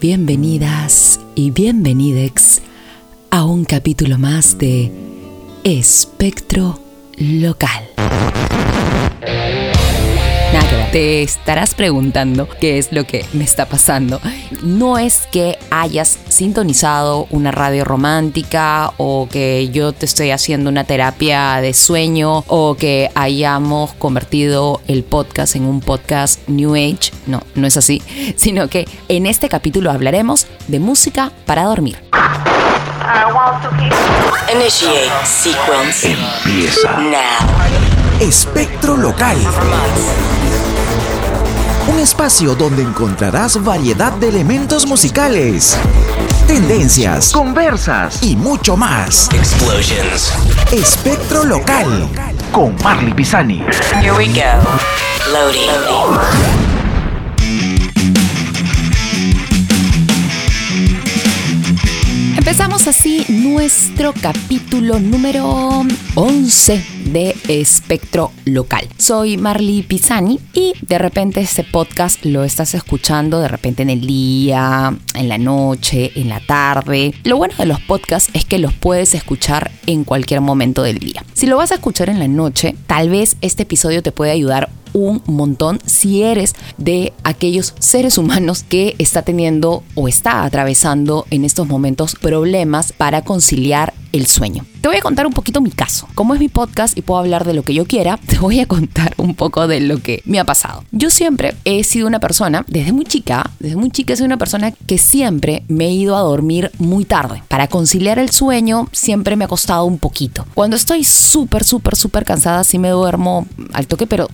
Bienvenidas y bienvenidex a un capítulo más de Espectro Local. Te estarás preguntando qué es lo que me está pasando. No es que hayas sintonizado una radio romántica o que yo te estoy haciendo una terapia de sueño o que hayamos convertido el podcast en un podcast New Age. No, no es así. Sino que en este capítulo hablaremos de música para dormir. Initiate sequence Empieza now. Espectro Local. Un espacio donde encontrarás variedad de elementos musicales, tendencias, conversas y mucho más. Explosions. Espectro Local con Marley Pisani. Here we go. Loading. Empezamos así nuestro capítulo número 11 de Espectro Local. Soy Marley Pisani y de repente este podcast lo estás escuchando de repente en el día, en la noche, en la tarde. Lo bueno de los podcasts es que los puedes escuchar en cualquier momento del día. Si lo vas a escuchar en la noche, tal vez este episodio te puede ayudar un montón si eres de aquellos seres humanos que está teniendo o está atravesando en estos momentos problemas para conciliar el sueño. Te voy a contar un poquito mi caso. Como es mi podcast y puedo hablar de lo que yo quiera, te voy a contar un poco de lo que me ha pasado. Yo siempre he sido una persona, desde muy chica, desde muy chica sido una persona que siempre me he ido a dormir muy tarde. Para conciliar el sueño siempre me ha costado un poquito. Cuando estoy súper, súper, súper cansada, sí me duermo al toque, pero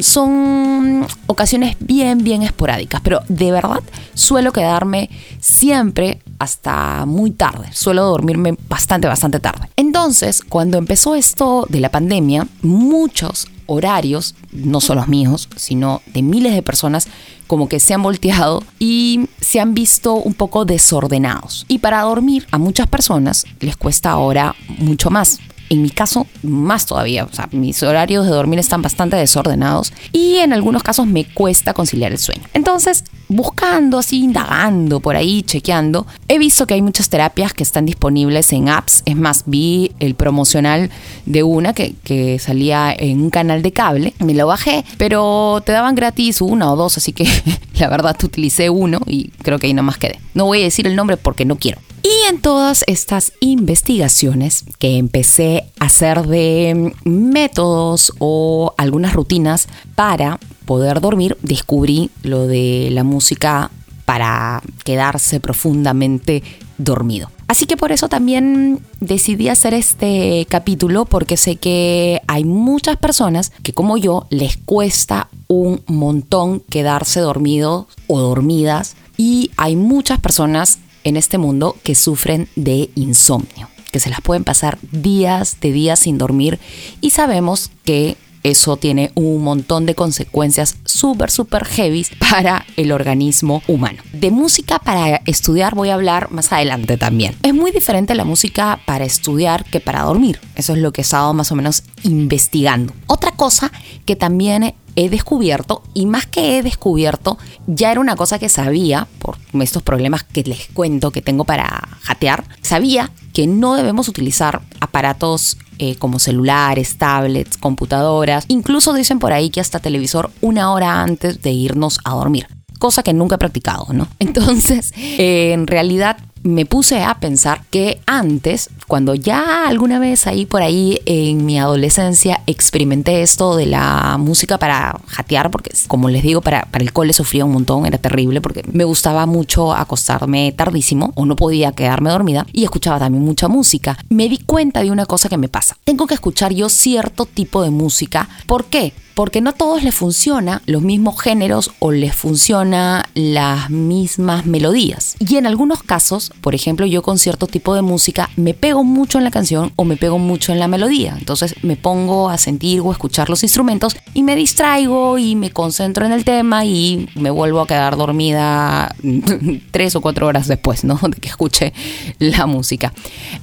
son ocasiones bien, bien esporádicas. Pero de verdad suelo quedarme siempre hasta muy tarde. Suelo dormirme bastante, bastante tarde. Entonces, cuando empezó esto de la pandemia, muchos horarios, no solo los míos, sino de miles de personas, como que se han volteado y se han visto un poco desordenados. Y para dormir a muchas personas les cuesta ahora mucho más. En mi caso, más todavía. Mis horarios de dormir están bastante desordenados y en algunos casos me cuesta conciliar el sueño. Entonces, buscando, así, indagando por ahí, chequeando, he visto que hay muchas terapias que están disponibles en apps. Es más, vi el promocional de una que, que salía en un canal de cable. Me lo bajé, pero te daban gratis una o dos, así que la verdad utilicé uno y creo que ahí nomás quedé. No voy a decir el nombre porque no quiero. Y en todas estas investigaciones que empecé a hacer de métodos o algunas rutinas para poder dormir, descubrí lo de la música para quedarse profundamente dormido. Así que por eso también decidí hacer este capítulo porque sé que hay muchas personas que como yo les cuesta un montón quedarse dormidos o dormidas y hay muchas personas en este mundo que sufren de insomnio, que se las pueden pasar días de días sin dormir y sabemos que eso tiene un montón de consecuencias súper, súper heavy para el organismo humano. De música para estudiar voy a hablar más adelante también. Es muy diferente la música para estudiar que para dormir. Eso es lo que he estado más o menos investigando. Otra cosa que también he descubierto, y más que he descubierto, ya era una cosa que sabía, por estos problemas que les cuento que tengo para jatear, sabía que no debemos utilizar aparatos eh, como celulares, tablets, computadoras, incluso dicen por ahí que hasta televisor una hora antes de irnos a dormir cosa que nunca he practicado, ¿no? Entonces, eh, en realidad me puse a pensar que antes, cuando ya alguna vez ahí por ahí en mi adolescencia experimenté esto de la música para jatear, porque como les digo, para, para el cole sufría un montón, era terrible, porque me gustaba mucho acostarme tardísimo o no podía quedarme dormida y escuchaba también mucha música. Me di cuenta de una cosa que me pasa. Tengo que escuchar yo cierto tipo de música. ¿Por qué? Porque no a todos les funciona los mismos géneros o les funciona las mismas melodías. Y en algunos casos, por ejemplo, yo con cierto tipo de música me pego mucho en la canción o me pego mucho en la melodía. Entonces me pongo a sentir o escuchar los instrumentos y me distraigo y me concentro en el tema y me vuelvo a quedar dormida tres o cuatro horas después, ¿no? De que escuche la música.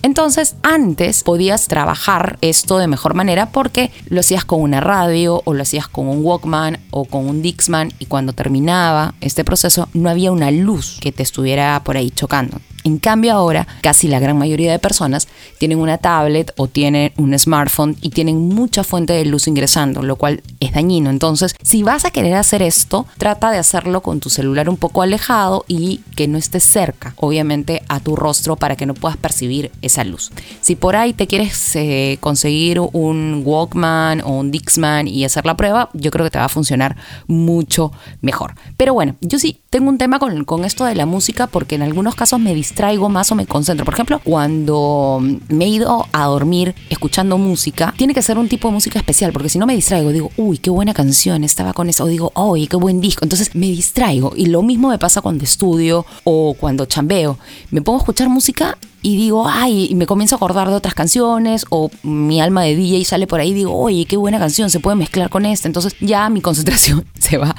Entonces, antes podías trabajar esto de mejor manera porque lo hacías con una radio o lo hacías con un Walkman o con un Dixman y cuando terminaba este proceso no había una luz que te estuviera por ahí chocando. En cambio ahora, casi la gran mayoría de personas tienen una tablet o tienen un smartphone y tienen mucha fuente de luz ingresando, lo cual es dañino. Entonces, si vas a querer hacer esto, trata de hacerlo con tu celular un poco alejado y que no esté cerca, obviamente, a tu rostro para que no puedas percibir esa luz. Si por ahí te quieres eh, conseguir un Walkman o un Dixman y hacer la prueba, yo creo que te va a funcionar mucho mejor. Pero bueno, yo sí tengo un tema con, con esto de la música porque en algunos casos me distraigo más o me concentro. Por ejemplo, cuando me he ido a dormir escuchando música, tiene que ser un tipo de música especial, porque si no me distraigo, digo, uy, qué buena canción, estaba con eso, o digo, uy, qué buen disco. Entonces me distraigo. Y lo mismo me pasa cuando estudio o cuando chambeo. Me pongo a escuchar música y digo, ay, y me comienzo a acordar de otras canciones, o mi alma de DJ sale por ahí digo, oye, qué buena canción, se puede mezclar con esta. Entonces ya mi concentración se va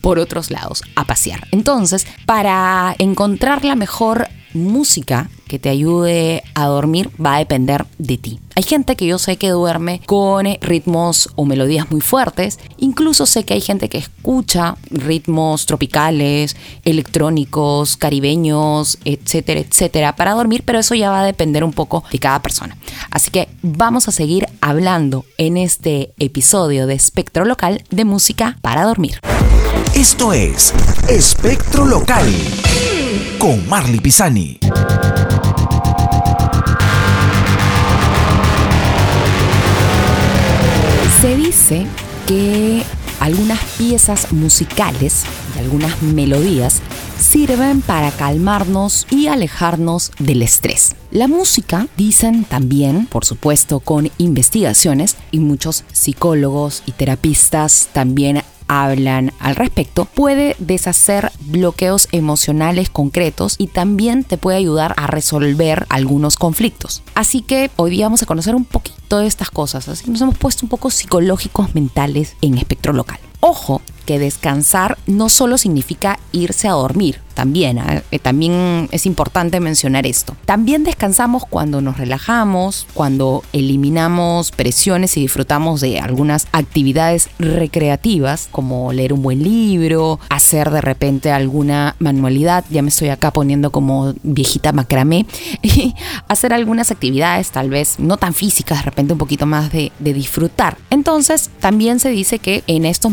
por otros lados a pasear. Entonces, para encontrar la mejor música que te ayude a dormir va a depender de ti. Hay gente que yo sé que duerme con ritmos o melodías muy fuertes, incluso sé que hay gente que escucha ritmos tropicales, electrónicos, caribeños, etcétera, etcétera, para dormir, pero eso ya va a depender un poco de cada persona. Así que vamos a seguir hablando en este episodio de Espectro Local de música para dormir. Esto es Espectro Local con Marley Pisani. Se dice que algunas piezas musicales y algunas melodías sirven para calmarnos y alejarnos del estrés. La música, dicen también, por supuesto con investigaciones, y muchos psicólogos y terapistas también hablan al respecto, puede deshacer bloqueos emocionales concretos y también te puede ayudar a resolver algunos conflictos. Así que hoy día vamos a conocer un poquito de estas cosas, así que nos hemos puesto un poco psicológicos mentales en espectro local. Ojo, que descansar no solo significa irse a dormir, también, eh, también es importante mencionar esto. También descansamos cuando nos relajamos, cuando eliminamos presiones y disfrutamos de algunas actividades recreativas, como leer un buen libro, hacer de repente alguna manualidad, ya me estoy acá poniendo como viejita macramé, y hacer algunas actividades tal vez no tan físicas, de repente un poquito más de, de disfrutar. Entonces, también se dice que en estos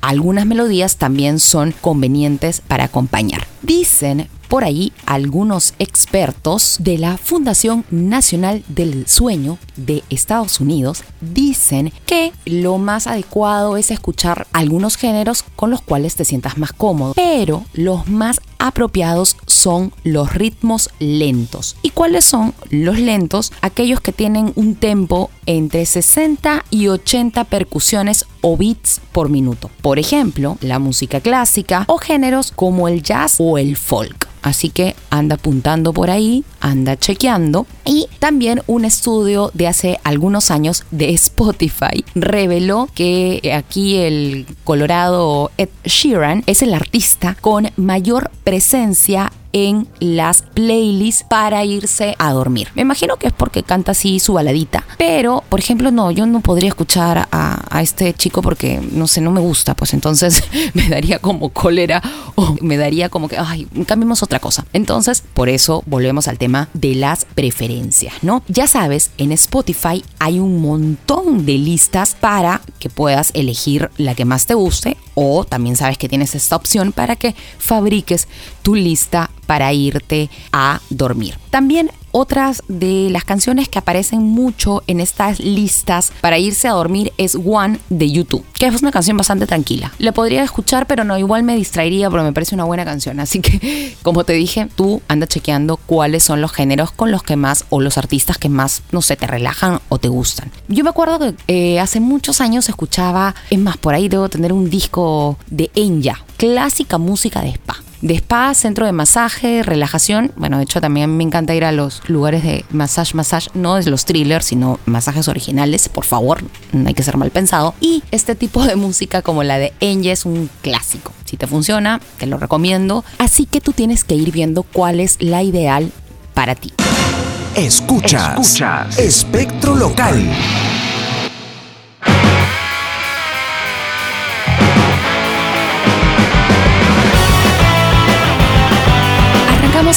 algunas melodías también son convenientes para acompañar. Dicen por ahí algunos expertos de la Fundación Nacional del Sueño de Estados Unidos dicen que lo más adecuado es escuchar algunos géneros con los cuales te sientas más cómodo, pero los más apropiados son los ritmos lentos. ¿Y cuáles son los lentos? Aquellos que tienen un tempo entre 60 y 80 percusiones o beats por minuto. Por ejemplo, la música clásica o géneros como el jazz o el folk. Así que anda apuntando por ahí, anda chequeando. Y también un estudio de hace algunos años de Spotify reveló que aquí el colorado Ed Sheeran es el artista con mayor presencia en las playlists para irse a dormir. Me imagino que es porque canta así su baladita. Pero, por ejemplo, no, yo no podría escuchar a, a este chico porque, no sé, no me gusta. Pues entonces me daría como cólera o me daría como que, ay, cambiemos otra cosa. Entonces, por eso volvemos al tema de las preferencias, ¿no? Ya sabes, en Spotify hay un montón de listas para que puedas elegir la que más te guste o también sabes que tienes esta opción para que fabriques tu lista para irte a dormir. También otras de las canciones que aparecen mucho en estas listas para irse a dormir es One de YouTube, que es una canción bastante tranquila. La podría escuchar, pero no, igual me distraería porque me parece una buena canción. Así que, como te dije, tú anda chequeando cuáles son los géneros con los que más o los artistas que más, no sé, te relajan o te gustan. Yo me acuerdo que eh, hace muchos años escuchaba, es más, por ahí debo tener un disco de Enya, clásica música de spa. De spa, centro de masaje, relajación. Bueno, de hecho también me encanta ir a los lugares de massage, massage, no es los thrillers, sino masajes originales, por favor, no hay que ser mal pensado. Y este tipo de música como la de Enge es un clásico. Si te funciona, te lo recomiendo. Así que tú tienes que ir viendo cuál es la ideal para ti. Escuchas. Escuchas. Espectro local.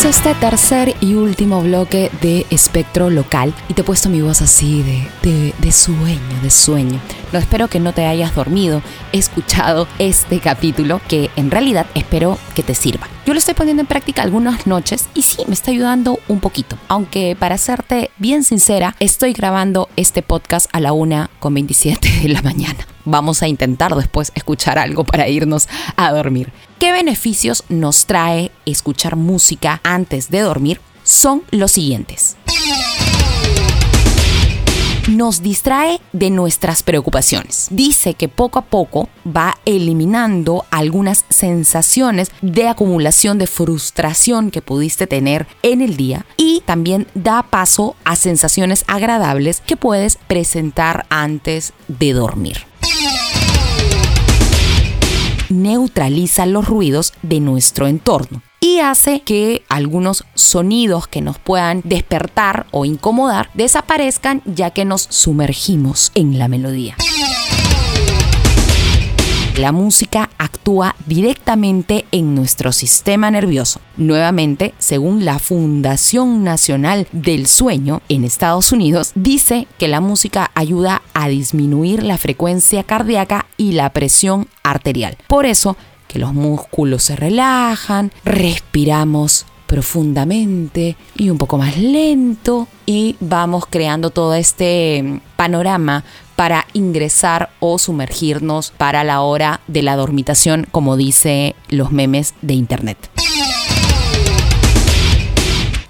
Este tercer y último bloque de espectro local y te he puesto mi voz así de, de sueño, de sueño. No espero que no te hayas dormido escuchado este capítulo que en realidad espero que te sirva. Yo lo estoy poniendo en práctica algunas noches y sí, me está ayudando un poquito. Aunque para serte bien sincera, estoy grabando este podcast a la una con 27 de la mañana. Vamos a intentar después escuchar algo para irnos a dormir. ¿Qué beneficios nos trae escuchar música antes de dormir? Son los siguientes nos distrae de nuestras preocupaciones. Dice que poco a poco va eliminando algunas sensaciones de acumulación de frustración que pudiste tener en el día y también da paso a sensaciones agradables que puedes presentar antes de dormir neutraliza los ruidos de nuestro entorno y hace que algunos sonidos que nos puedan despertar o incomodar desaparezcan ya que nos sumergimos en la melodía. La música actúa directamente en nuestro sistema nervioso. Nuevamente, según la Fundación Nacional del Sueño en Estados Unidos, dice que la música ayuda a disminuir la frecuencia cardíaca y la presión arterial. Por eso, que los músculos se relajan, respiramos profundamente y un poco más lento y vamos creando todo este panorama para ingresar o sumergirnos para la hora de la dormitación, como dice los memes de internet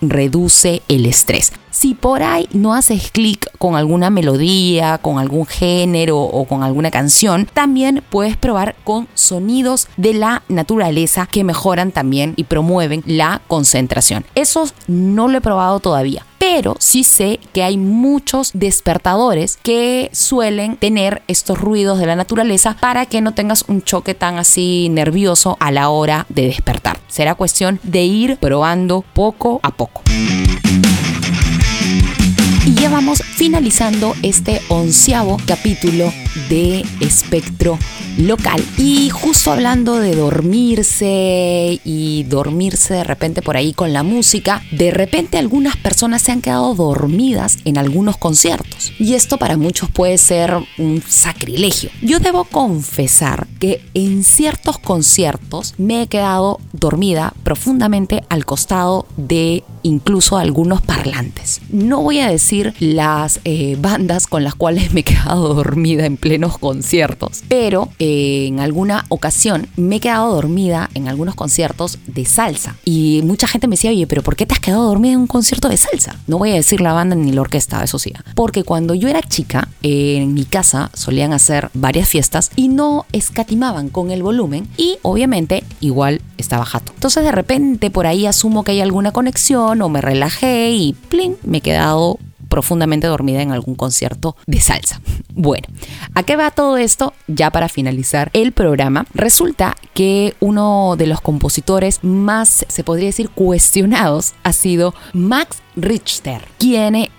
reduce el estrés. Si por ahí no haces clic con alguna melodía, con algún género o con alguna canción, también puedes probar con sonidos de la naturaleza que mejoran también y promueven la concentración. Eso no lo he probado todavía, pero sí sé que hay muchos despertadores que suelen tener estos ruidos de la naturaleza para que no tengas un choque tan así nervioso a la hora de despertar. Será cuestión de ir probando poco a poco. Ya vamos finalizando este onceavo capítulo de Espectro Local. Y justo hablando de dormirse y dormirse de repente por ahí con la música, de repente algunas personas se han quedado dormidas en algunos conciertos. Y esto para muchos puede ser un sacrilegio. Yo debo confesar que en ciertos conciertos me he quedado dormida profundamente al costado de incluso algunos parlantes. No voy a decir las eh, bandas con las cuales me he quedado dormida en plenos conciertos, pero eh, en alguna ocasión me he quedado dormida en algunos conciertos de salsa. Y mucha gente me decía, oye, pero ¿por qué te has quedado dormida en un concierto de salsa? No voy a decir la banda ni la orquesta, eso sí. Porque cuando yo era chica, en mi casa solían hacer varias fiestas y no escatimaban con el volumen y obviamente igual estaba jato. Entonces de repente por ahí asumo que hay alguna conexión o me relajé y plin, me he quedado profundamente dormida en algún concierto de salsa. Bueno, ¿a qué va todo esto? Ya para finalizar el programa, resulta que uno de los compositores más, se podría decir, cuestionados ha sido Max Richter, quien eh,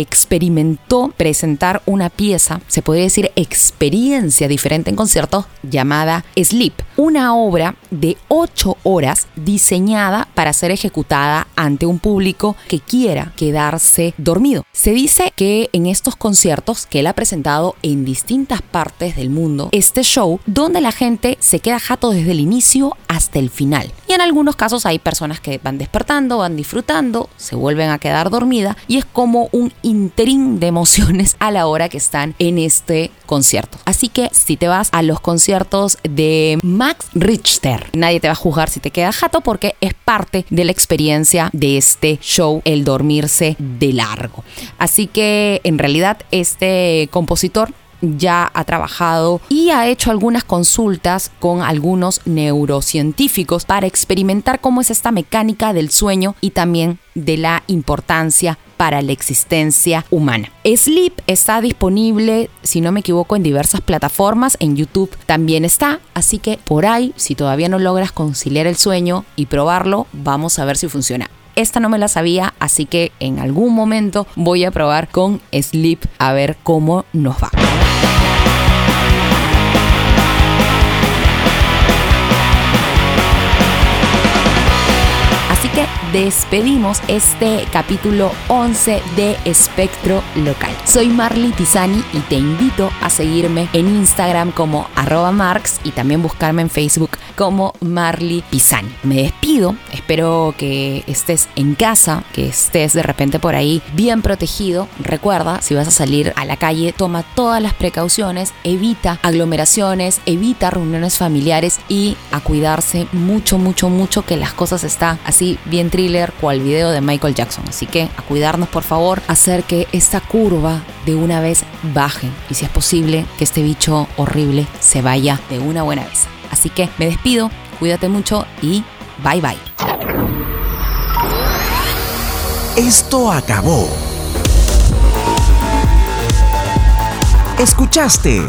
experimentó presentar una pieza, se podría decir experiencia diferente en conciertos, llamada Sleep, una obra de 8 horas diseñada para ser ejecutada ante un público que quiera quedarse dormido. Se dice que en estos conciertos que él ha presentado en distintas partes del mundo, este show donde la gente se queda jato desde el inicio hasta el final. Y en algunos casos hay personas que van despertando, van disfrutando, se vuelven a quedar dormida y es como un interín de emociones a la hora que están en este concierto. Así que si te vas a los conciertos de Max Richter, nadie te va a juzgar si te queda jato porque es parte de la experiencia de este show, el dormirse de largo. Así que en realidad este compositor ya ha trabajado y ha hecho algunas consultas con algunos neurocientíficos para experimentar cómo es esta mecánica del sueño y también de la importancia para la existencia humana. Sleep está disponible, si no me equivoco, en diversas plataformas, en YouTube también está, así que por ahí, si todavía no logras conciliar el sueño y probarlo, vamos a ver si funciona. Esta no me la sabía, así que en algún momento voy a probar con Sleep a ver cómo nos va. Despedimos este capítulo 11 de Espectro Local. Soy Marley Pisani y te invito a seguirme en Instagram como arroba marx y también buscarme en Facebook como Marley Pisani. Me despido, espero que estés en casa, que estés de repente por ahí bien protegido. Recuerda, si vas a salir a la calle, toma todas las precauciones, evita aglomeraciones, evita reuniones familiares y a cuidarse mucho, mucho, mucho que las cosas están así bien thriller cual video de Michael Jackson. Así que a cuidarnos por favor, hacer que esta curva de una vez baje y si es posible que este bicho horrible se vaya de una buena vez. Así que me despido, cuídate mucho y bye bye. Esto acabó. Escuchaste